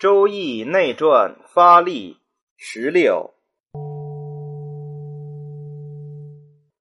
周易内传发力十六，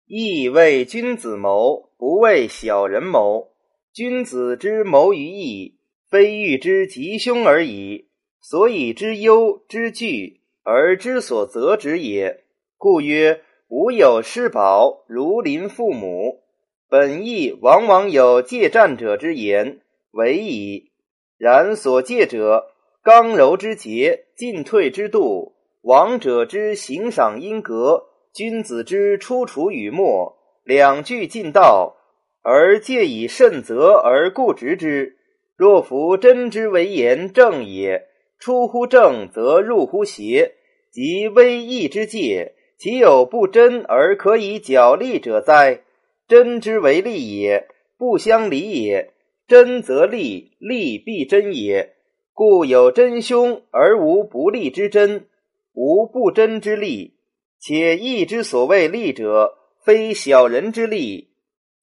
义为君子谋，不为小人谋。君子之谋于义，非欲之吉凶而已，所以之忧之惧而之所责之也。故曰：吾有失宝，如临父母。本义往往有借战者之言，为矣。然所借者。刚柔之节，进退之度，王者之行赏因格，君子之出处与末，两句尽道，而借以慎责而固执之。若夫真之为言正也，出乎正则入乎邪，即微义之戒，岂有不真而可以矫利者哉？真之为利也，不相离也。真则利，利必真也。故有真凶而无不利之真，无不真之利。且义之所谓利者，非小人之利，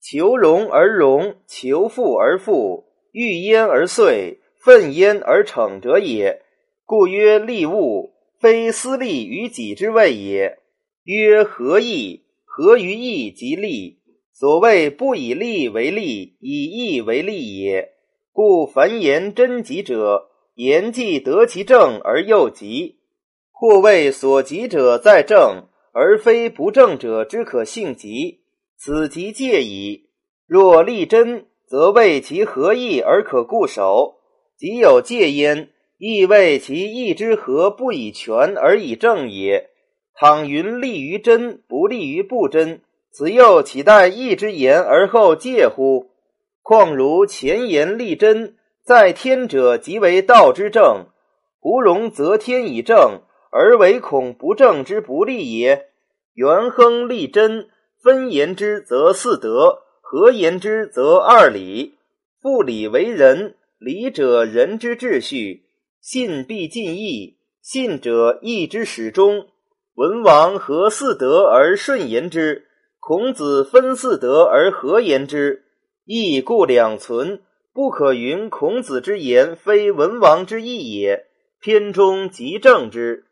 求荣而荣，求富而富，欲焉而遂，愤焉而逞者也。故曰利物，非私利于己之谓也。曰何义？何于义即利？所谓不以利为利，以义为利也。故凡言真己者。言既得其正而又吉，或谓所吉者在正，而非不正者之可信吉，此即戒矣。若立真，则为其合意而可固守，即有戒焉，亦为其意之合不以全而以正也。倘云利于真，不利于不真，此又岂待义之言而后戒乎？况如前言立真。在天者，即为道之正。胡容则天以正，而唯恐不正之不利也。元亨利贞，分言之则四德，合言之则二礼。复礼为仁，礼者仁之秩序。信必尽义，信者义之始终。文王合四德而顺言之，孔子分四德而合言之，义故两存。不可云孔子之言非文王之意也，篇中即正之。